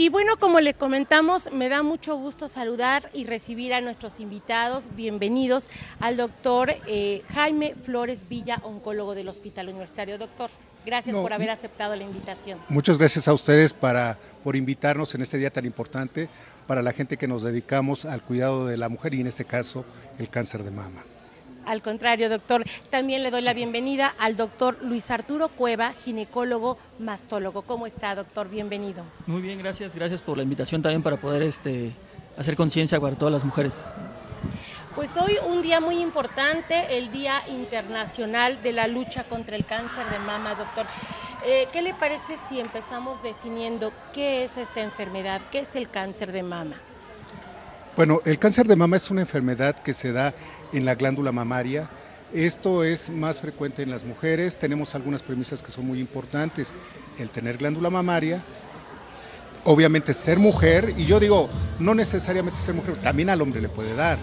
Y bueno, como le comentamos, me da mucho gusto saludar y recibir a nuestros invitados. Bienvenidos al doctor eh, Jaime Flores Villa, oncólogo del Hospital Universitario. Doctor, gracias No, por haber aceptado la invitación. Muchas gracias a ustedes para, por invitarnos en este día tan importante para la gente que nos dedicamos al cuidado de la mujer y en este caso el cáncer de mama. Al contrario, doctor, también le doy la bienvenida al doctor Luis Arturo Cueva, ginecólogo mastólogo. ¿Cómo está, doctor? Bienvenido. Muy bien, gracias, gracias por la invitación también para poder este, hacer conciencia para todas las mujeres. Pues hoy un día muy importante, el Día Internacional de la Lucha contra el Cáncer de Mama, doctor. Eh, ¿Qué le parece si empezamos definiendo qué es esta enfermedad, qué es el cáncer de mama? Bueno, el cáncer de mama es una enfermedad que se da en la glándula mamaria. Esto es más frecuente en las mujeres. Tenemos algunas premisas que son muy importantes. El tener glándula mamaria, obviamente ser mujer, y yo digo, no necesariamente ser mujer, también al hombre le puede dar,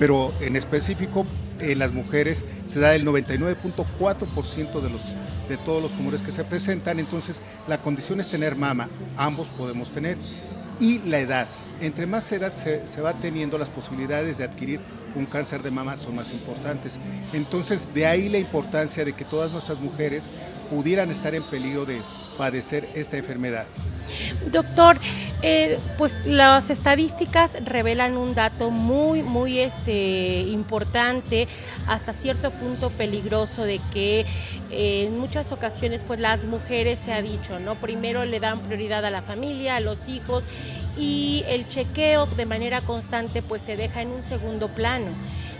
pero en específico en las mujeres se da el 99.4% de, de todos los tumores que se presentan. Entonces, la condición es tener mama, ambos podemos tener y la edad. Entre más edad se, va teniendo, las posibilidades de adquirir un cáncer de mama son más importantes. Entonces, de ahí la importancia de que todas nuestras mujeres pudieran estar en peligro de padecer esta enfermedad. Doctor, eh, pues las estadísticas revelan un dato muy, muy este, importante, hasta cierto punto peligroso, de que eh, en muchas ocasiones pues las mujeres se ha dicho, ¿no? Primero le dan prioridad a la familia, a los hijos y el chequeo de manera constante pues se deja en un segundo plano.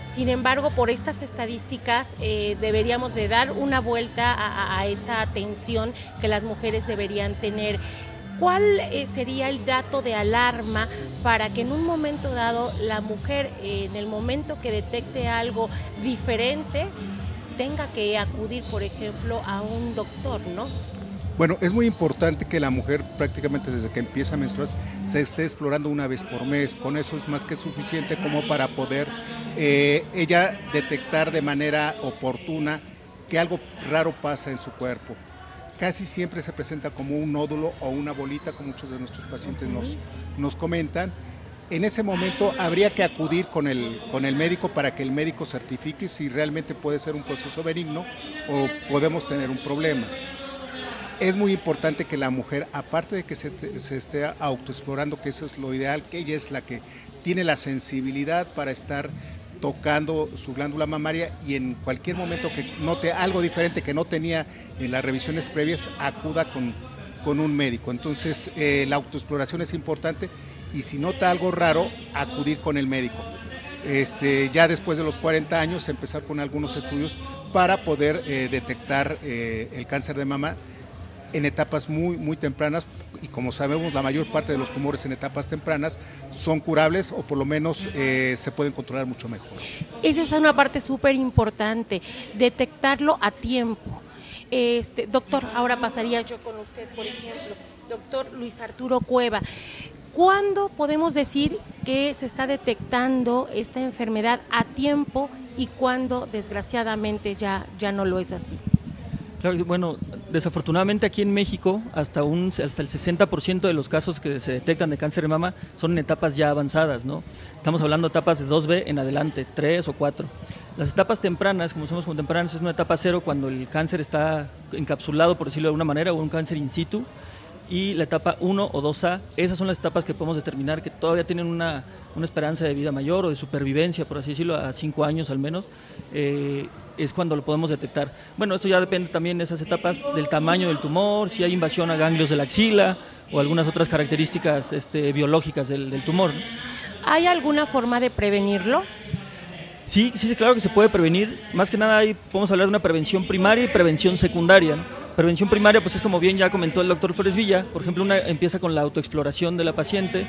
Sin embargo, por estas estadísticas eh, deberíamos de dar una vuelta a, a, esa atención que las mujeres deberían tener. ¿Cuál eh, sería el dato de alarma para que en un momento dado la mujer, eh, en el momento que detecte algo diferente, tenga que acudir, por ejemplo, a un doctor, ¿no? Bueno, es muy importante que la mujer prácticamente desde que empieza a menstruar se esté explorando una vez por mes. Con eso es más que suficiente como para poder eh, ella detectar de manera oportuna que algo raro pasa en su cuerpo. Casi siempre se presenta como un nódulo o una bolita, como muchos de nuestros pacientes nos, nos comentan. En ese momento habría que acudir con el, con el médico para que el médico certifique si realmente puede ser un proceso benigno o podemos tener un problema es muy importante que la mujer, aparte de que se, se, esté autoexplorando, que eso es lo ideal, que ella es la que tiene la sensibilidad para estar tocando su glándula mamaria y en cualquier momento que note algo diferente que no tenía en las revisiones previas, acuda con, con un médico. Entonces, eh, la autoexploración es importante y si nota algo raro, acudir con el médico. Este, ya después de los 40 años, empezar con algunos estudios para poder eh, detectar eh, el cáncer de mama en etapas muy, muy tempranas y como sabemos la mayor parte de los tumores en etapas tempranas son curables o por lo menos eh, se pueden controlar mucho mejor. Esa es una parte súper importante, detectarlo a tiempo. Este, doctor, ahora pasaría yo con usted, por ejemplo, doctor Luis Arturo Cueva. ¿Cuándo podemos decir que se está detectando esta enfermedad a tiempo y cuándo desgraciadamente ya, ya no lo es así? Bueno, desafortunadamente aquí en México hasta, un, hasta el 60% de los casos que se detectan de cáncer de mama son en etapas ya avanzadas, ¿no? Estamos hablando de etapas de 2B en adelante, 3 o 4. Las etapas tempranas, como somos contemporáneas, es una etapa cero cuando el cáncer está encapsulado, por decirlo de alguna manera, o un cáncer in situ. Y la etapa 1 o 2A, esas son las etapas que podemos determinar que todavía tienen una, una esperanza de vida mayor o de supervivencia, por así decirlo, a 5 años al menos. Eh, es cuando lo podemos detectar. Bueno, esto ya depende también de esas etapas del tamaño del tumor, si hay invasión a ganglios de la axila o algunas otras características este, biológicas del, del tumor. ¿Hay alguna forma de prevenirlo? Sí, sí, claro que se puede prevenir. Más que nada, ahí podemos hablar de una prevención primaria y prevención secundaria. ¿no? Prevención primaria, pues es como bien ya comentó el doctor Flores Villa. Por ejemplo, una empieza con la autoexploración de la paciente,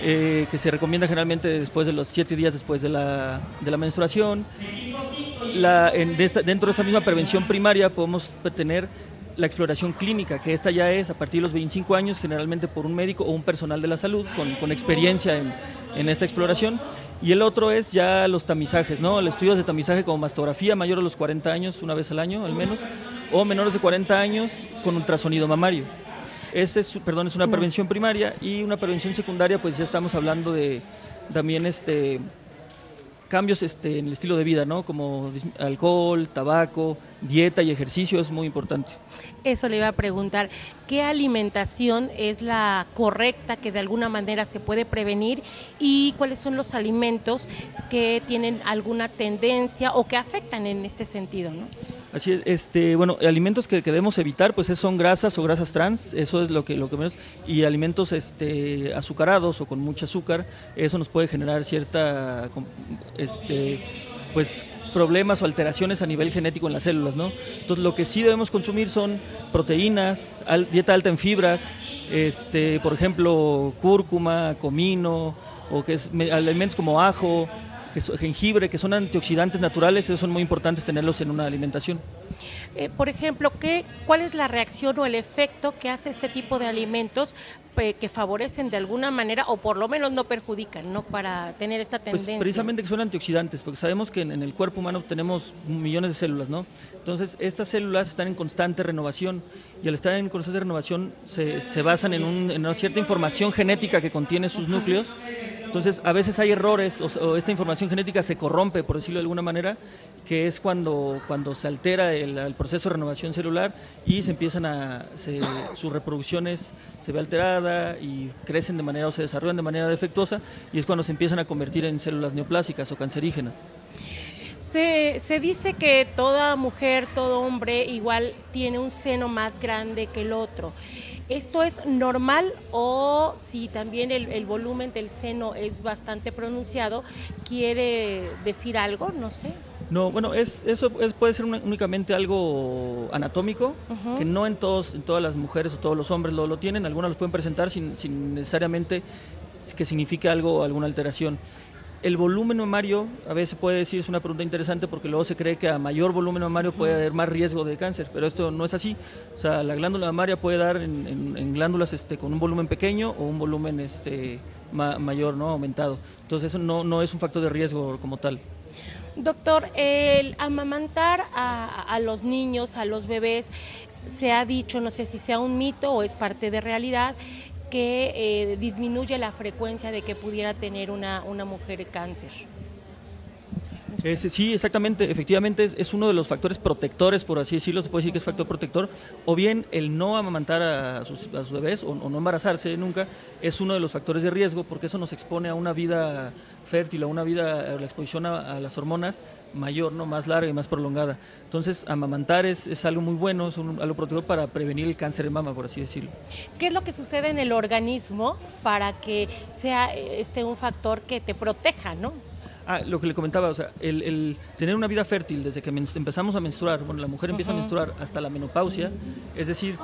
eh, que se recomienda generalmente después de los siete días después de la, de la menstruación. La, en, de esta, dentro de esta misma prevención primaria podemos tener la exploración clínica, que esta ya es a partir de los 25 años, generalmente por un médico o un personal de la salud con, experiencia en, esta exploración. Y el otro es ya los tamizajes, ¿no? El estudio de tamizaje como mastografía mayor a los 40 años, una vez al año al menos, o menores de 40 años con ultrasonido mamario. Ese es, perdón, es una prevención primaria y una prevención secundaria, pues ya estamos hablando de también este cambios este, en el estilo de vida, ¿no? Como alcohol, tabaco, dieta y ejercicio es muy importante. Eso le iba a preguntar, ¿qué alimentación es la correcta que de alguna manera se puede prevenir y cuáles son los alimentos que tienen alguna tendencia o que afectan en este sentido, ¿no? Así es, este, bueno, alimentos que, debemos evitar, pues son grasas o grasas trans, eso es lo que, lo que menos, y alimentos este, azucarados o con mucho azúcar, eso nos puede generar cierta, este, pues problemas o alteraciones a nivel genético en las células, ¿no? Entonces lo que sí debemos consumir son proteínas, dieta alta en fibras, este, por ejemplo, cúrcuma, comino, o que es alimentos como ajo, que jengibre, que son antioxidantes naturales, esos son muy importantes tenerlos en una alimentación. Eh, por ejemplo, ¿qué, ¿cuál es la reacción o el efecto que hace este tipo de alimentos que favorecen de alguna manera o por lo menos no perjudican, ¿no? Para tener esta pues, tendencia. Pues precisamente que son antioxidantes, porque sabemos que en, el cuerpo humano tenemos millones de células, ¿no? Entonces, estas células están en constante renovación y al estar en constante renovación se, se basan en, un, en, una cierta información genética que contiene sus núcleos entonces, a veces hay errores o, esta información genética se corrompe, por decirlo de alguna manera, que es cuando, cuando se altera el, proceso de renovación celular y se empiezan a, sus reproducciones se ve alterada y crecen de manera o se desarrollan de manera defectuosa y es cuando se empiezan a convertir en células neoplásicas o cancerígenas. Se, se, dice que toda mujer, todo hombre igual tiene un seno más grande que el otro. ¿Esto es normal o si también el, volumen del seno es bastante pronunciado, quiere decir algo? No sé. No, bueno, es, eso puede ser únicamente algo anatómico, que no en, todos, en todas las mujeres o todos los hombres lo, lo tienen, algunas los pueden presentar sin, sin necesariamente que signifique algo, alguna alteración. El volumen mamario, a veces puede decir, es una pregunta interesante porque luego se cree que a mayor volumen mamario puede haber más riesgo de cáncer, pero esto no es así. O sea, la glándula mamaria puede dar en, glándulas este, con un volumen pequeño o un volumen este, mayor, ¿no? aumentado. Entonces eso no, no es un factor de riesgo como tal. Doctor, el amamantar a, los niños, a los bebés, se ha dicho, no sé si sea un mito o es parte de realidad, que eh, disminuye la frecuencia de que pudiera tener una, una mujer cáncer. Sí, exactamente, efectivamente es, uno de los factores protectores, por así decirlo, se puede decir que es factor protector, o bien el no amamantar a sus, bebés o, no embarazarse nunca es uno de los factores de riesgo porque eso nos expone a una vida fértil, a una vida, a la exposición a, las hormonas mayor, ¿no? más larga y más prolongada. Entonces, amamantar es, es algo muy bueno, es algo protector para prevenir el cáncer de mama, por así decirlo. ¿Qué es lo que sucede en el organismo para que sea este un factor que te proteja, ¿no? Ah, lo que le comentaba, o sea, el, tener una vida fértil desde que empezamos a menstruar, bueno, la mujer empieza a menstruar hasta la menopausia, es decir,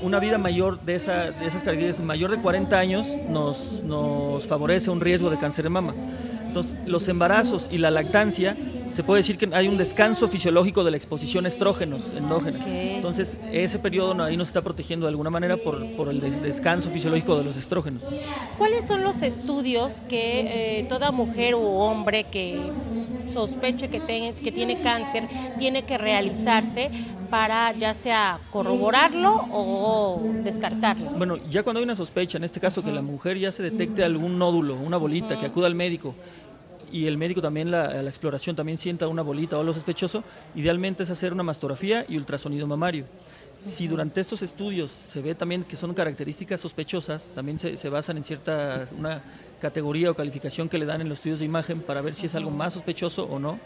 una vida mayor de, esa, de esas características, mayor de 40 años, nos, nos favorece un riesgo de cáncer de mama. Entonces, los embarazos y la lactancia, se puede decir que hay un descanso fisiológico de la exposición a estrógenos endógenos. Entonces, ese periodo ahí nos está protegiendo de alguna manera por, el descanso fisiológico de los estrógenos. ¿Cuáles son los estudios que eh, toda mujer u hombre que sospeche que, que tiene cáncer tiene que realizarse para ya sea corroborarlo o descartarlo? Bueno, ya cuando hay una sospecha, en este caso que la mujer ya se detecte algún nódulo, una bolita, que acuda al médico y el médico también, la, la, exploración también sienta una bolita o algo sospechoso, idealmente es hacer una mastografía y ultrasonido mamario. Si durante estos estudios se ve también que son características sospechosas, también se, se, basan en cierta una categoría o calificación que le dan en los estudios de imagen para ver si es algo más sospechoso o no.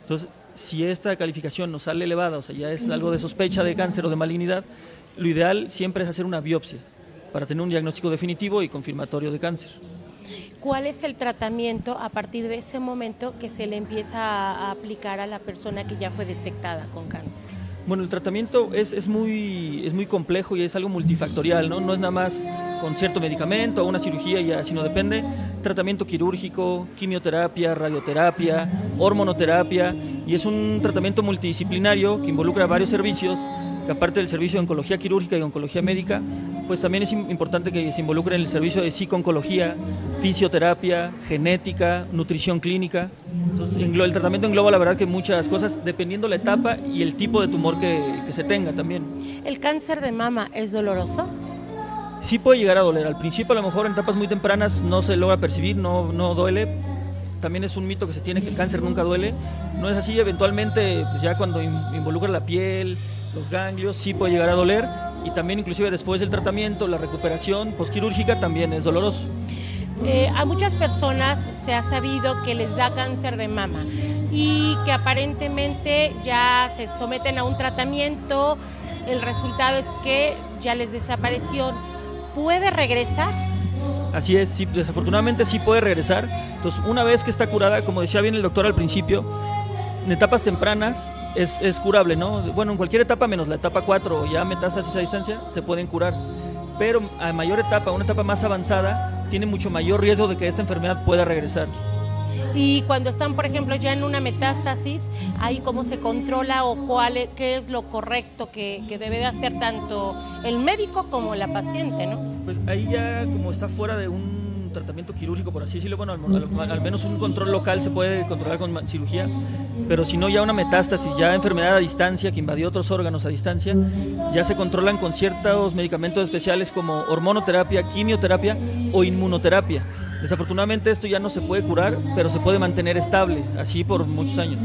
Entonces, si esta calificación nos sale elevada, o sea, ya es algo de sospecha de cáncer o de malignidad, lo ideal siempre es hacer una biopsia para tener un diagnóstico definitivo y confirmatorio de cáncer. ¿Cuál es el tratamiento a partir de ese momento que se le empieza a aplicar a la persona que ya fue detectada con cáncer? Bueno, el tratamiento es, es, muy, es muy complejo y es algo multifactorial, ¿no? No es nada más con cierto medicamento o una cirugía ya, sino depende tratamiento quirúrgico, quimioterapia, radioterapia, hormonoterapia y es un tratamiento multidisciplinario que involucra varios servicios que aparte del servicio de oncología quirúrgica y oncología médica, pues también es importante que se involucre en el servicio de psicooncología, fisioterapia, genética, nutrición clínica. Entonces, el tratamiento engloba la verdad que muchas cosas, dependiendo la etapa y el tipo de tumor que, que se tenga también. ¿El cáncer de mama es doloroso? Sí puede llegar a doler. Al principio a lo mejor en etapas muy tempranas no se logra percibir, no, no duele. También es un mito que se tiene que el cáncer nunca duele. No es así, eventualmente pues ya cuando involucra la piel, los ganglios, sí puede llegar a doler y también inclusive después del tratamiento, la recuperación posquirúrgica también es doloroso. Eh, a muchas personas se ha sabido que les da cáncer de mama y que aparentemente ya se someten a un tratamiento, el resultado es que ya les desapareció. ¿Puede regresar? Así es, sí, desafortunadamente sí puede regresar. Entonces, una vez que está curada, como decía bien el doctor al principio, en etapas tempranas es, es, curable, ¿no? Bueno, en cualquier etapa menos la etapa 4 o ya metástasis a distancia, se pueden curar. Pero a mayor etapa, una etapa más avanzada, tiene mucho mayor riesgo de que esta enfermedad pueda regresar. Y cuando están, por ejemplo, ya en una metástasis, ahí cómo se controla o cuál, e, qué es lo correcto que, que, debe de hacer tanto el médico como la paciente, ¿no? Pues ahí ya como está fuera de un tratamiento quirúrgico, por así decirlo, bueno, al, menos un control local se puede controlar con cirugía, pero si no ya una metástasis, ya enfermedad a distancia que invadió otros órganos a distancia, ya se controlan con ciertos medicamentos especiales como hormonoterapia, quimioterapia o inmunoterapia. Desafortunadamente esto ya no se puede curar, pero se puede mantener estable, así por muchos años.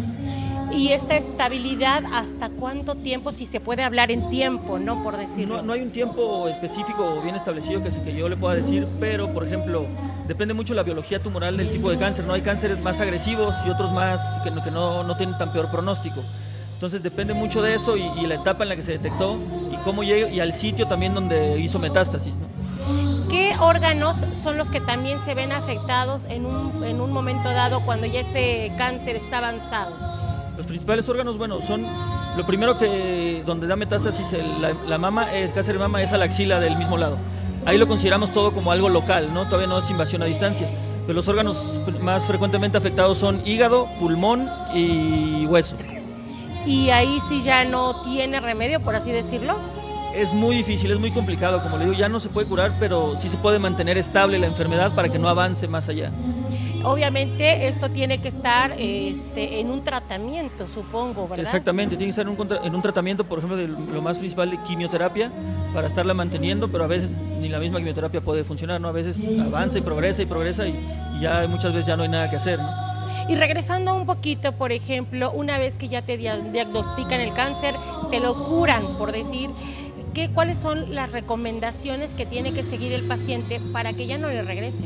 Y esta estabilidad, ¿hasta cuánto tiempo? Si se puede hablar en tiempo, ¿no? Por decirlo. No, no hay un tiempo específico o bien establecido que, que yo le pueda decir, pero, por ejemplo, depende mucho la biología tumoral del tipo de cáncer, ¿no? Hay cánceres más agresivos y otros más que, que no, no tienen tan peor pronóstico. Entonces depende mucho de eso y, y, la etapa en la que se detectó y cómo llega y al sitio también donde hizo metástasis, ¿no? ¿Qué órganos son los que también se ven afectados en un, en un momento dado cuando ya este cáncer está avanzado? Los principales órganos, bueno, son lo primero que donde da metástasis la, mama, es cáncer de mama, es a la axila del mismo lado. Ahí lo consideramos todo como algo local, ¿no? Todavía no es invasión a distancia. Pero los órganos más frecuentemente afectados son hígado, pulmón y hueso. ¿Y ahí sí ya no tiene remedio, por así decirlo? Es muy difícil, es muy complicado, como le digo, ya no se puede curar, pero sí se puede mantener estable la enfermedad para que no avance más allá. Obviamente esto tiene que estar este, en un tratamiento, supongo, ¿verdad? Exactamente, tiene que estar en un, en un tratamiento, por ejemplo, de lo más principal de quimioterapia, para estarla manteniendo, pero a veces ni la misma quimioterapia puede funcionar, ¿no? A veces avanza y progresa y progresa y, y ya muchas veces ya no hay nada que hacer, ¿no? Y regresando un poquito, por ejemplo, una vez que ya te diagnostican el cáncer, te lo curan, por decir, ¿qué, ¿cuáles son las recomendaciones que tiene que seguir el paciente para que ya no le regrese?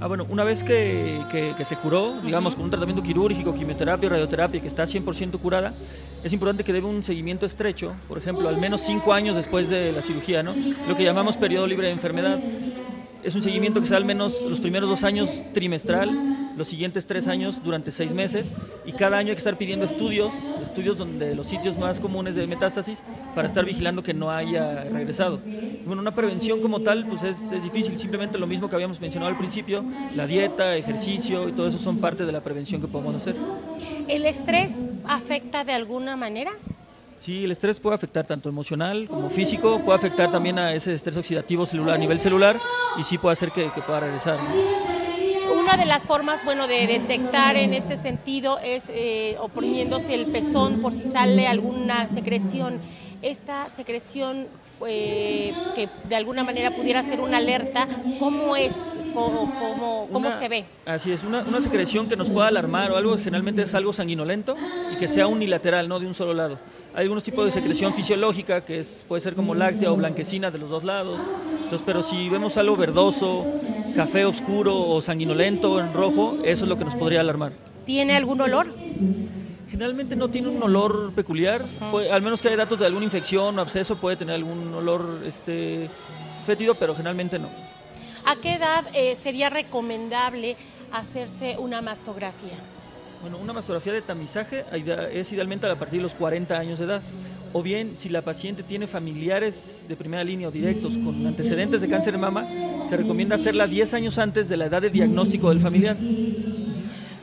Ah, bueno, una vez que, que, se curó, digamos, con un tratamiento quirúrgico, quimioterapia, radioterapia, que está 100% curada, es importante que debe un seguimiento estrecho, por ejemplo, al menos cinco años después de la cirugía, ¿no? Lo que llamamos periodo libre de enfermedad. Es un seguimiento que se da al menos los primeros dos años trimestral, los siguientes tres años durante seis meses y cada año hay que estar pidiendo estudios, estudios donde los sitios más comunes de metástasis para estar vigilando que no haya regresado. Bueno, una prevención como tal pues es, es difícil, simplemente lo mismo que habíamos mencionado al principio, la dieta, ejercicio y todo eso son parte de la prevención que podemos hacer. ¿El estrés afecta de alguna manera? Sí, el estrés puede afectar tanto emocional como físico, puede afectar también a ese estrés oxidativo celular a nivel celular y sí puede hacer que, que pueda regresar. Una de las formas, bueno, de detectar en este sentido es eh, oprimiéndose el pezón por si sale alguna secreción. Esta secreción eh, que de alguna manera pudiera ser una alerta, ¿cómo es? ¿Cómo, cómo, cómo se ve? Así es, una, una, secreción que nos pueda alarmar o algo, generalmente es algo sanguinolento y que sea unilateral, no de un solo lado. Hay algunos tipos de secreción fisiológica que es, puede ser como láctea o blanquecina de los dos lados. Entonces, pero si vemos algo verdoso, café oscuro o sanguinolento en rojo, eso es lo que nos podría alarmar. ¿Tiene algún olor? Generalmente no tiene un olor peculiar, puede, al menos que haya datos de alguna infección o absceso, puede tener algún olor este, fétido, pero generalmente no. ¿A qué edad eh, sería recomendable hacerse una mastografía? Bueno, una mastografía de tamizaje es idealmente a partir de los 40 años de edad. O bien, si la paciente tiene familiares de primera línea o directos con antecedentes de cáncer de mama, se recomienda hacerla 10 años antes de la edad de diagnóstico del familiar.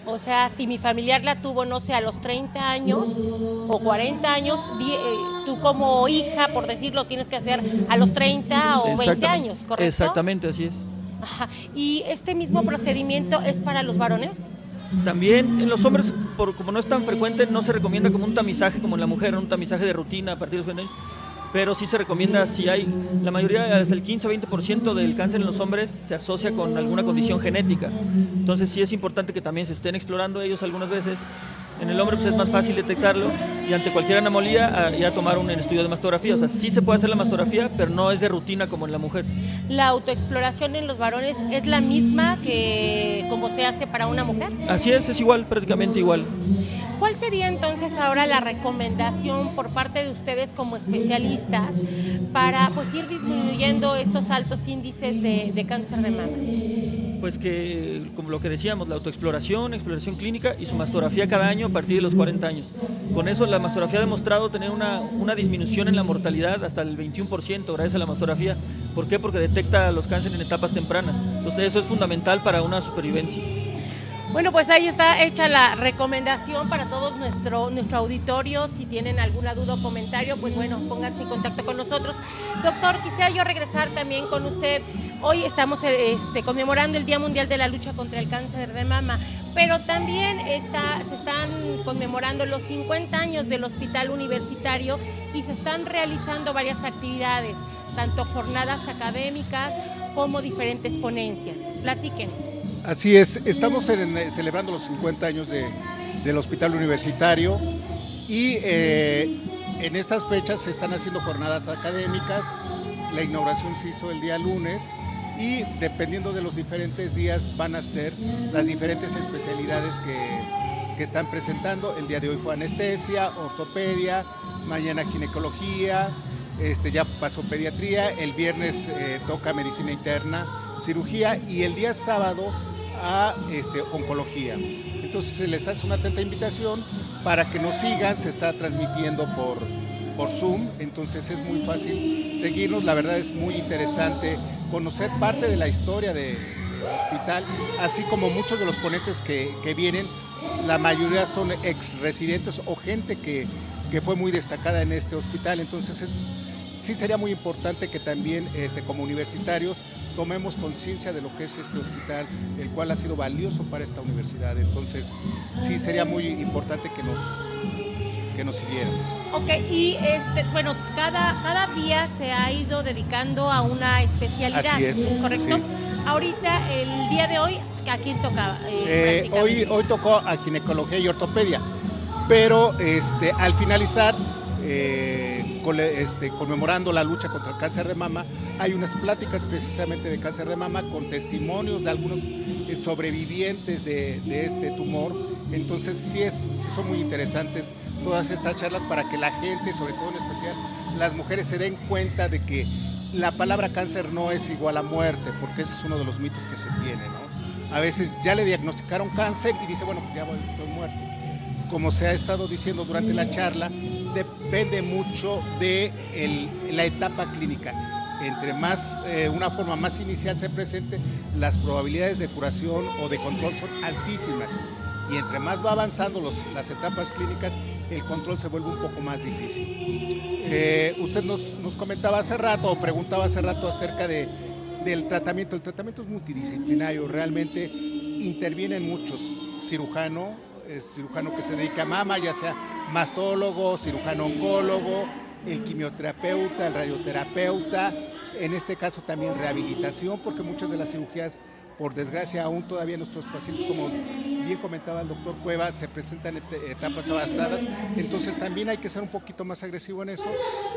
O sea, si mi familiar la tuvo, no sé, a los 30 años o 40 años, eh, tú como hija, por decirlo, tienes que hacer a los 30 o 20 años, ¿correcto? Exactamente, así es. Ajá. ¿Y este mismo procedimiento es para los varones? También en los hombres, por, como no es tan frecuente, no se recomienda como un tamizaje como en la mujer, un tamizaje de rutina a partir de los 20 años, pero sí se recomienda si hay, la mayoría, hasta el 15-20% del cáncer en los hombres se asocia con alguna condición genética. Entonces sí es importante que también se estén explorando ellos algunas veces en el hombre pues es más fácil detectarlo y ante cualquier anomalía ya tomar un estudio de mastografía. O sea, sí se puede hacer la mastografía, pero no es de rutina como en la mujer. ¿La autoexploración en los varones es la misma que como se hace para una mujer? Así es, es igual, prácticamente igual. ¿Cuál sería entonces ahora la recomendación por parte de ustedes como especialistas para pues, ir disminuyendo estos altos índices de, de cáncer de mama? Pues que, como lo que decíamos, la autoexploración, exploración clínica y su mastografía cada año a partir de los 40 años. Con eso la mastografía ha demostrado tener una, una disminución en la mortalidad hasta el 21% gracias a la mastografía. ¿Por qué? Porque detecta los cánceres en etapas tempranas. Entonces eso es fundamental para una supervivencia. Bueno, pues ahí está hecha la recomendación para todos nuestro, nuestro auditorio. Si tienen alguna duda o comentario, pues bueno, pónganse en contacto con nosotros. Doctor, quisiera yo regresar también con usted. Hoy estamos este, conmemorando el Día Mundial de la Lucha contra el Cáncer de Mama, pero también se están conmemorando los 50 años del Hospital Universitario y se están realizando varias actividades, tanto jornadas académicas como diferentes ponencias. Platíquenos. Así es, estamos celebrando los 50 años del Hospital Universitario y eh, en estas fechas se están haciendo jornadas académicas. La inauguración se hizo el día lunes y dependiendo de los diferentes días van a ser las diferentes especialidades que, que están presentando. El día de hoy fue anestesia, ortopedia, mañana ginecología, este, ya pasó pediatría, el viernes eh, toca medicina interna, cirugía y el día sábado a este, oncología. Entonces se les hace una atenta invitación para que nos sigan, se está transmitiendo por, por Zoom, entonces es muy fácil seguirnos, la verdad es muy interesante conocer parte de la historia del hospital, así como muchos de los ponentes que, que vienen, la mayoría son ex residentes o gente que, que, fue muy destacada en este hospital, entonces es, sí sería muy importante que también este, como universitarios tomemos conciencia de lo que es este hospital, el cual ha sido valioso para esta universidad. Entonces, sí sería muy importante que nos, que nos siguieran. Ok, y este, bueno, cada, cada día se ha ido dedicando a una especialidad, Así es, correcto? Ahorita, el día de hoy, ¿a quién tocaba? Eh, eh, hoy, hoy tocó a ginecología y ortopedia, pero este, al finalizar... Eh, este, conmemorando la lucha contra el cáncer de mama, hay unas pláticas precisamente de cáncer de mama con testimonios de algunos sobrevivientes de, este tumor. Entonces sí, son muy interesantes todas estas charlas para que la gente, sobre todo en especial las mujeres, se den cuenta de que la palabra cáncer no es igual a muerte, porque ese es uno de los mitos que se tiene. A veces ya le diagnosticaron cáncer y dice, bueno, pues ya voy, estoy muerto. Como se ha estado diciendo durante la charla, depende mucho de la etapa clínica. Entre más, eh, una forma más inicial se presente, las probabilidades de curación o de control son altísimas. Y entre más va avanzando las etapas clínicas, el control se vuelve un poco más difícil. Eh, usted nos, nos, comentaba hace rato o preguntaba hace rato acerca de, del tratamiento. El tratamiento es multidisciplinario, realmente intervienen muchos, cirujano, cirujano que se dedica a mama, ya sea mastólogo, cirujano oncólogo, el quimioterapeuta, el radioterapeuta, en este caso también rehabilitación, porque muchas de las cirugías por desgracia, aún todavía nuestros pacientes, como bien comentaba el doctor Cueva, se presentan en etapas avanzadas. Entonces también hay que ser un poquito más agresivo en eso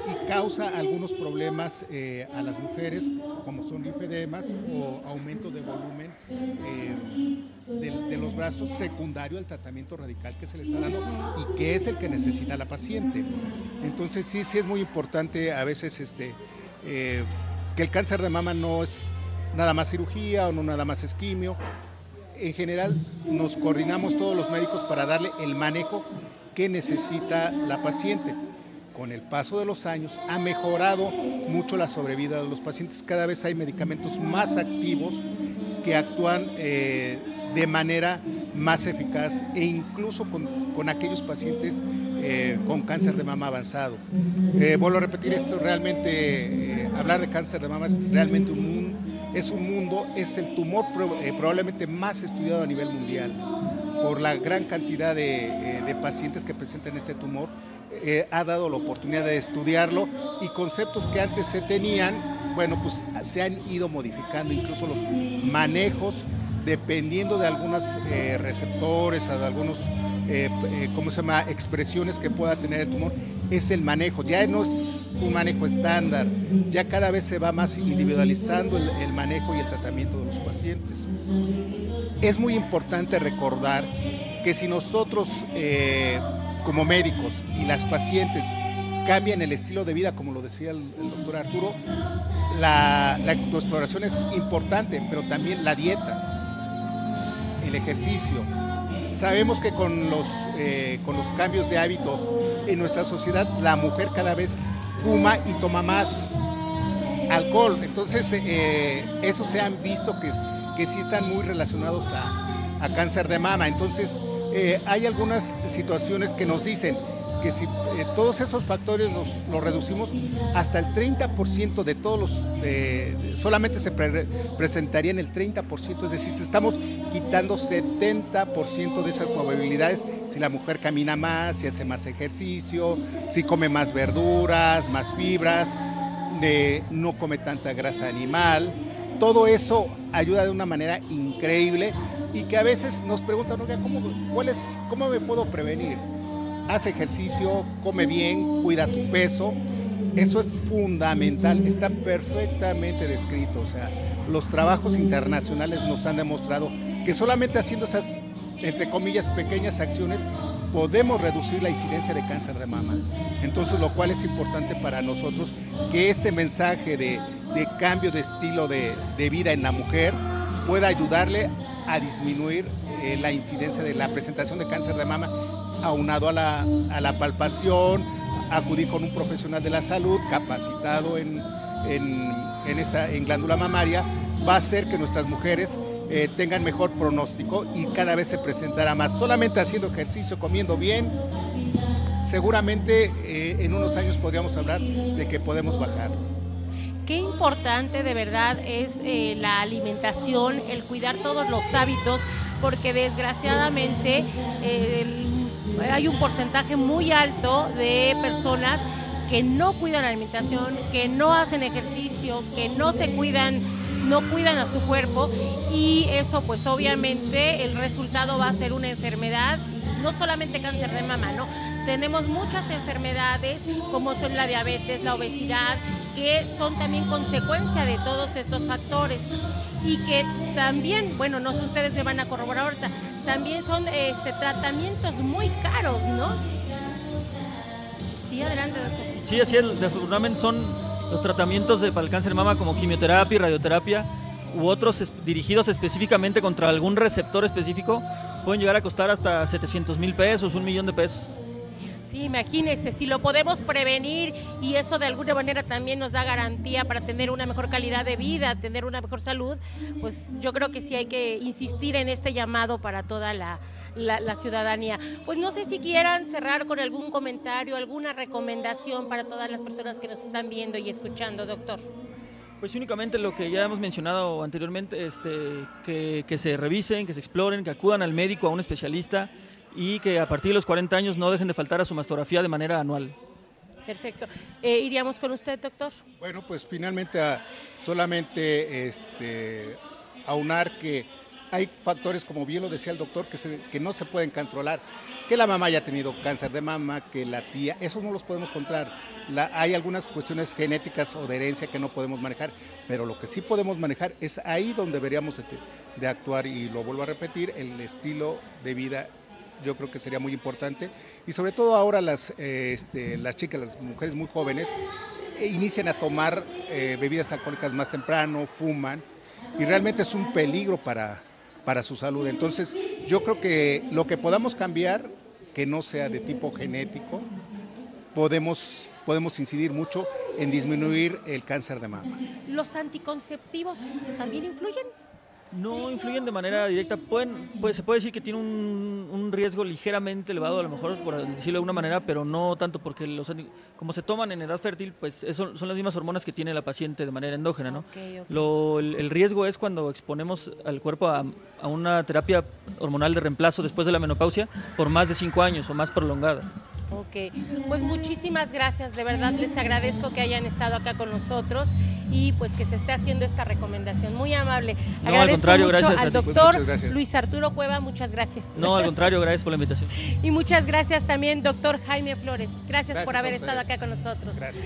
y causa algunos problemas eh, a las mujeres, como son linfedemas o aumento de volumen eh, de, los brazos secundario al tratamiento radical que se le está dando y que es el que necesita la paciente. Entonces sí, sí es muy importante a veces este, eh, que el cáncer de mama no es nada más cirugía o no nada más esquimio. En general nos coordinamos todos los médicos para darle el manejo que necesita la paciente. Con el paso de los años ha mejorado mucho la sobrevida de los pacientes. Cada vez hay medicamentos más activos que actúan eh, de manera más eficaz e incluso con, aquellos pacientes eh, con cáncer de mama avanzado. Eh, vuelvo a repetir esto, realmente hablar de cáncer de mama es realmente un es un mundo, es el tumor probablemente más estudiado a nivel mundial por la gran cantidad de, de pacientes que presentan este tumor, ha dado la oportunidad de estudiarlo y conceptos que antes se tenían, bueno, pues se han ido modificando, incluso los manejos, dependiendo de algunos receptores, de algunos eh, eh, ¿cómo se llama?, expresiones que pueda tener el tumor, es el manejo. Ya no es un manejo estándar, ya cada vez se va más individualizando el, manejo y el tratamiento de los pacientes. Es muy importante recordar que si nosotros eh, como médicos y las pacientes cambian el estilo de vida, como lo decía el, doctor Arturo, la, la exploración es importante, pero también la dieta, el ejercicio, Sabemos que con los, eh, con los cambios de hábitos en nuestra sociedad, la mujer cada vez fuma y toma más alcohol. Entonces, eh, eso se han visto que, que sí están muy relacionados a, cáncer de mama. Entonces, eh, hay algunas situaciones que nos dicen, que si eh, todos esos factores los, reducimos hasta el 30% de todos los, solamente se presentaría en el 30%, es decir, estamos quitando 70% de esas probabilidades si la mujer camina más, si hace más ejercicio, si come más verduras, más fibras, no come tanta grasa animal. Todo eso ayuda de una manera increíble y que a veces nos preguntan, ¿cómo, cuál ¿cómo me puedo prevenir? Haz ejercicio, come bien, cuida tu peso. Eso es fundamental, está perfectamente descrito. O sea, los trabajos internacionales nos han demostrado que solamente haciendo esas, entre comillas, pequeñas acciones podemos reducir la incidencia de cáncer de mama. Entonces, lo cual es importante para nosotros que este mensaje de, cambio de estilo de, vida en la mujer pueda ayudarle a disminuir eh, la incidencia de la presentación de cáncer de mama aunado a la, a la palpación, acudir con un profesional de la salud capacitado en, en, esta, en glándula mamaria, va a hacer que nuestras mujeres eh, tengan mejor pronóstico y cada vez se presentará más. Solamente haciendo ejercicio, comiendo bien, seguramente eh, en unos años podríamos hablar de que podemos bajar. Qué importante de verdad es eh, la alimentación, el cuidar todos los hábitos, porque desgraciadamente el hay un porcentaje muy alto de personas que no cuidan la alimentación, que no hacen ejercicio, que no se cuidan, no cuidan a su cuerpo y eso pues obviamente el resultado va a ser una enfermedad, no solamente cáncer de mama, ¿no? Tenemos muchas enfermedades como son la diabetes, la obesidad, que son también consecuencia de todos estos factores y que también, bueno, no sé, ustedes me van a corroborar ahorita, también son este, tratamientos muy caros, ¿no? Sí, adelante, doctor. Sí, así es, desafortunadamente son los tratamientos de, para el cáncer de mama como quimioterapia y radioterapia u otros dirigidos específicamente contra algún receptor específico pueden llegar a costar hasta 700 mil pesos, un millón de pesos. Sí, imagínese, si lo podemos prevenir y eso de alguna manera también nos da garantía para tener una mejor calidad de vida, tener una mejor salud, pues yo creo que sí hay que insistir en este llamado para toda la, la, ciudadanía. Pues no sé si quieran cerrar con algún comentario, alguna recomendación para todas las personas que nos están viendo y escuchando, doctor. Pues únicamente lo que ya hemos mencionado anteriormente, este, que, que se revisen, que se exploren, que acudan al médico, a un especialista y que a partir de los 40 años no dejen de faltar a su mastografía de manera anual. Perfecto. Eh, ¿Iríamos con usted, doctor? Bueno, pues finalmente a, solamente este, aunar que hay factores, como bien lo decía el doctor, que, que no se pueden controlar. Que la mamá haya tenido cáncer de mama, que la tía, esos no los podemos controlar. hay algunas cuestiones genéticas o de herencia que no podemos manejar, pero lo que sí podemos manejar es ahí donde deberíamos de, de actuar, y lo vuelvo a repetir, el estilo de vida yo creo que sería muy importante. Y sobre todo ahora las, eh, este, las chicas, las mujeres muy jóvenes, eh, inician a tomar eh, bebidas alcohólicas más temprano, fuman, y realmente es un peligro para, para su salud. Entonces, yo creo que lo que podamos cambiar, que no sea de tipo genético, podemos, podemos incidir mucho en disminuir el cáncer de mama. ¿Los anticonceptivos también influyen? No influyen de manera directa. Pueden, pues, se puede decir que tiene un, un riesgo ligeramente elevado, a lo mejor, por decirlo de alguna manera, pero no tanto porque los, como se toman en edad fértil, pues eso son las mismas hormonas que tiene la paciente de manera endógena, ¿no? Lo- el, el riesgo es cuando exponemos al cuerpo a, a una terapia hormonal de reemplazo después de la menopausia por más de cinco años o más prolongada. Ok, pues muchísimas gracias, de verdad les agradezco que hayan estado acá con nosotros y pues que se esté haciendo esta recomendación, muy amable. No, al Agradezco contrario, mucho gracias al. Pues doctor gracias. Luis Arturo Cueva, muchas gracias. No, al contrario, gracias por la invitación. Y muchas gracias también, doctor Jaime Flores. Gracias, Gracias por haber estado acá con nosotros. Gracias.